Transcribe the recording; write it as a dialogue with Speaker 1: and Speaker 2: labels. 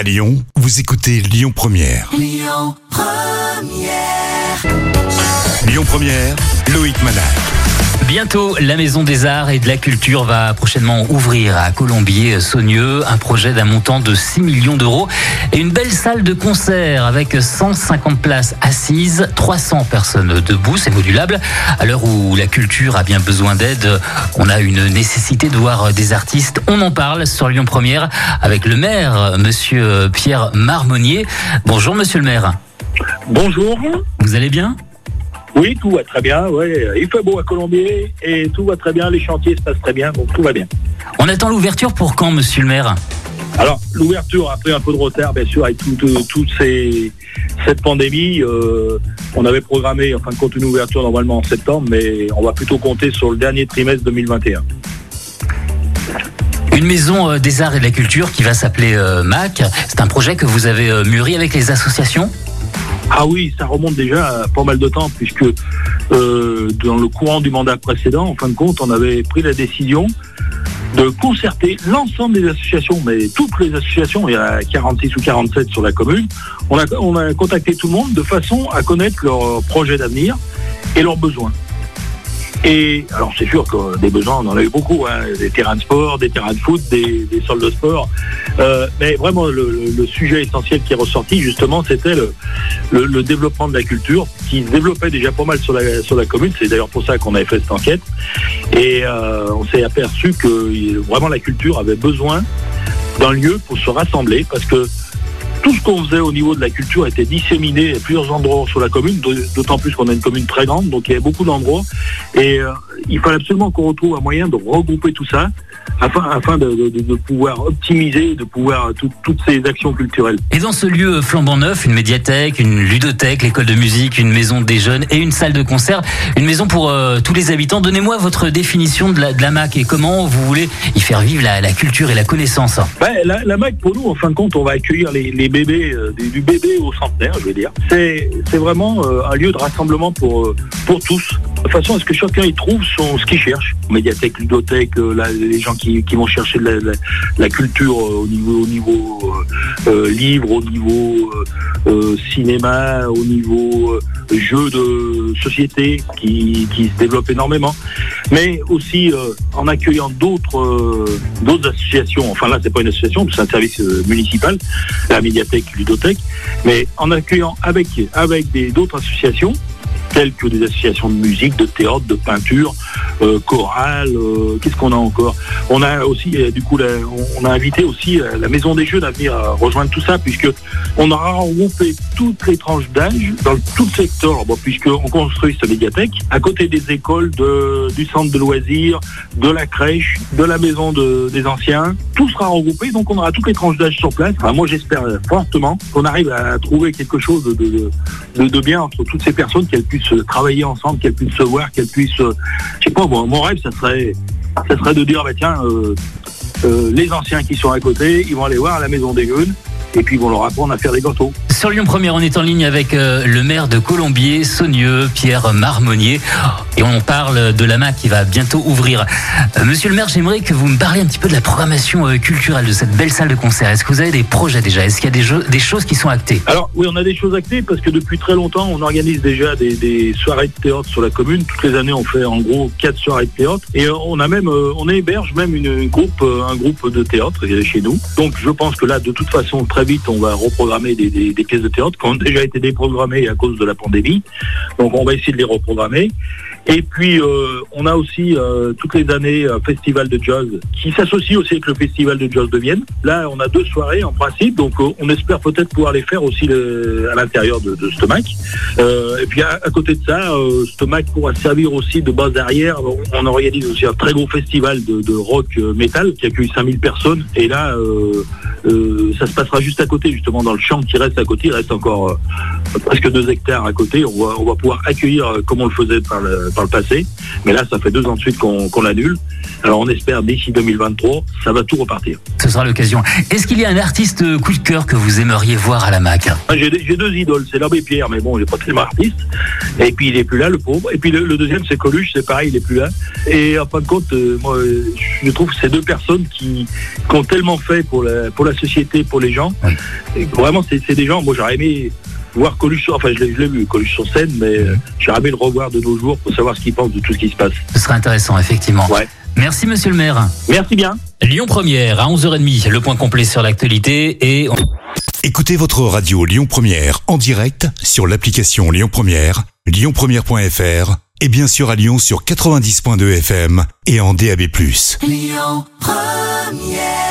Speaker 1: À Lyon, vous écoutez Lyon Première.
Speaker 2: Lyon Première.
Speaker 1: Lyon Première, Loïc Manal.
Speaker 3: Bientôt, la Maison des Arts et de la Culture va prochainement ouvrir à Colombier-Saunieux un projet d'un montant de 6 millions d'euros et une belle salle de concert avec 150 places assises, 300 personnes debout, c'est modulable. À l'heure où la culture a bien besoin d'aide, on a une nécessité de voir des artistes. On en parle sur Lyon Première avec le maire, monsieur Pierre Marmonnier. Bonjour, monsieur le maire.
Speaker 4: Bonjour.
Speaker 3: Vous allez bien?
Speaker 4: Oui, tout va très bien. Ouais. Il fait beau à Colombier et tout va très bien. Les chantiers se passent très bien, donc tout va bien.
Speaker 3: On attend l'ouverture pour quand, monsieur le maire
Speaker 4: Alors, l'ouverture a pris un peu de retard, bien sûr, avec toute tout, toute ces, cette pandémie. euh, on avait programmé, en fin de compte, une ouverture normalement en septembre, mais on va plutôt compter sur le dernier trimestre 2021.
Speaker 3: Une maison euh, des arts et de la culture qui va s'appeler euh, MAC. C'est un projet que vous avez mûri avec les associations?
Speaker 4: Ah oui, ça remonte déjà à pas mal de temps, puisque euh, dans le courant du mandat précédent, en fin de compte, on avait pris la décision de concerter l'ensemble des associations, mais toutes les associations, il y a 46 ou 47 sur la commune, on a, on a contacté tout le monde de façon à connaître leurs projets d'avenir et leurs besoins. Et alors c'est sûr que des besoins, on en a eu beaucoup, hein, des terrains de sport, des terrains de foot, des, des de sport. Euh, mais vraiment le, sujet essentiel qui est ressorti justement, c'était le, développement de la culture, qui se développait déjà pas mal sur la, sur la commune. C'est d'ailleurs pour ça qu'on avait fait cette enquête. Et euh, on s'est aperçu que vraiment la culture avait besoin d'un lieu pour se rassembler, parce que tout ce qu'on faisait au niveau de la culture était disséminé à plusieurs endroits sur la commune, d'autant plus qu'on a une commune très grande, donc il y avait beaucoup d'endroits. Et euh, il fallait absolument qu'on retrouve un moyen de regrouper tout ça afin, afin de, de- de pouvoir optimiser, de pouvoir tout- toutes ces actions culturelles.
Speaker 3: Et dans ce lieu flambant neuf, une médiathèque, une ludothèque, l'école de musique, une maison des jeunes et une salle de concert, une maison pour euh, tous les habitants. Donnez-moi votre définition de la, de la MAC et comment vous voulez y faire vivre la, la culture et la connaissance.
Speaker 4: Ben, la, la MAC, pour nous, en fin de compte, on va accueillir les, les euh, du, bébé au centenaire, je veux dire. C'est c'est vraiment euh, un lieu de rassemblement pour, euh, pour tous, de façon à ce que chacun y trouve ce qu'il cherche? Médiathèque, ludothèque, euh, les gens qui, qui vont chercher la, culture euh, au niveau, au niveau euh, livre, au niveau cinéma, au niveau jeu de société qui, qui se développe énormément mais aussi en accueillant d'autres associations. Enfin là, c'est pas une association, c'est un service municipal, la médiathèque, ludothèque, mais en accueillant avec avec d'autres associations telles que des associations de musique, de théâtre, de peinture, euh, chorale, euh, qu'est-ce qu'on a encore? On a aussi, euh, du coup, on, a invité aussi la Maison des Jeux à venir euh, rejoindre tout ça, puisque on aura regroupé toutes les tranches d'âge dans tout le secteur, puisqu'on construit cette médiathèque à côté des écoles, du centre de loisirs, de la crèche, de la maison de- des anciens. Tout sera regroupé, donc on aura toutes les tranches d'âge sur place. Moi, j'espère fortement qu'on arrive à trouver quelque chose de, bien entre toutes ces personnes, travailler ensemble, qu'elles puissent se voir, qu'elles puissent, euh, je sais pas, mon rêve, ça serait, de dire, bah, tiens, euh, euh, les anciens qui sont à côté, ils vont aller voir à la maison des jeunes, et puis ils vont leur apprendre à faire des gâteaux.
Speaker 3: Sur Lyon Première, on est en ligne avec euh, le maire de Colombier, Saunieux, Pierre Marmonnier. Et on parle de la MAC qui va bientôt ouvrir. Euh, Monsieur le maire, j'aimerais que vous me parliez un petit peu de la programmation euh, culturelle de cette belle salle de concert. Est-ce que vous avez des projets déjà? Est-ce qu'il y a des, choses qui sont actées?
Speaker 4: Alors oui, on a des choses actées parce que depuis très longtemps, on organise déjà des, soirées de théâtre sur la commune. Toutes les années, on fait en gros quatre soirées de théâtre et on a même, on héberge même une, groupe, un groupe de théâtre chez nous. Donc je pense que là, de toute façon, très vite, on va reprogrammer des- des de théâtre qui ont déjà été déprogrammées à cause de la pandémie. Donc on va essayer de les reprogrammer. Et puis, euh, on a aussi euh, toutes les années un festival de jazz qui s'associe aussi avec le festival de jazz de Vienne. Là, on a deux soirées en principe, donc euh, on espère peut-être pouvoir les faire aussi à l'intérieur de, de Stomac. Et puis, à, côté de ça, Stomac pourra servir aussi de base arrière. On, organise aussi un très gros festival de, rock metal qui accueille 5000 personnes. Et là, euh, ça se passera juste à côté, justement, dans le champ qui reste à côté. Il reste encore euh, presque deux hectares à côté. On va, on va pouvoir accueillir, euh, comme on le faisait par le, par par le passé, mais là, ça fait deux ans de suite qu'on qu'on annule. Alors on espère d'ici 2023, ça va tout repartir.
Speaker 3: Ce sera l'occasion. Est-ce qu'il y a un artiste coup de cœur que vous aimeriez voir à la MAC?
Speaker 4: Ah, J'ai deux idoles, c'est l'abbé Pierre, mais bon, il n'est pas tellement artiste. Et puis il est plus là, le pauvre. Et puis le, le deuxième, c'est Coluche, c'est pareil, il est plus là. Et en fin de compte, moi, je trouve que ces deux personnes qui, qui ont tellement fait pour la, pour la société, pour les gens. Et vraiment, c'est des gens, moi j'aurais aimé voir Coluche, sur- enfin je l'ai vu, Coluche sur scène, mais euh, j'aurais aimé le revoir de nos jours pour savoir ce qu'il pense de tout ce qui se passe.
Speaker 3: Ce sera intéressant, effectivement.
Speaker 4: Ouais.
Speaker 3: Merci, monsieur le maire.
Speaker 4: Merci bien.
Speaker 3: Lyon Première à 11h30, le point complet sur l'actualité et
Speaker 1: Écoutez votre radio Lyon Première en direct sur l'application Lyon Première, lyonpremière.fr et bien sûr à Lyon sur 90.2 FM et en DAB+.
Speaker 2: Lyon Première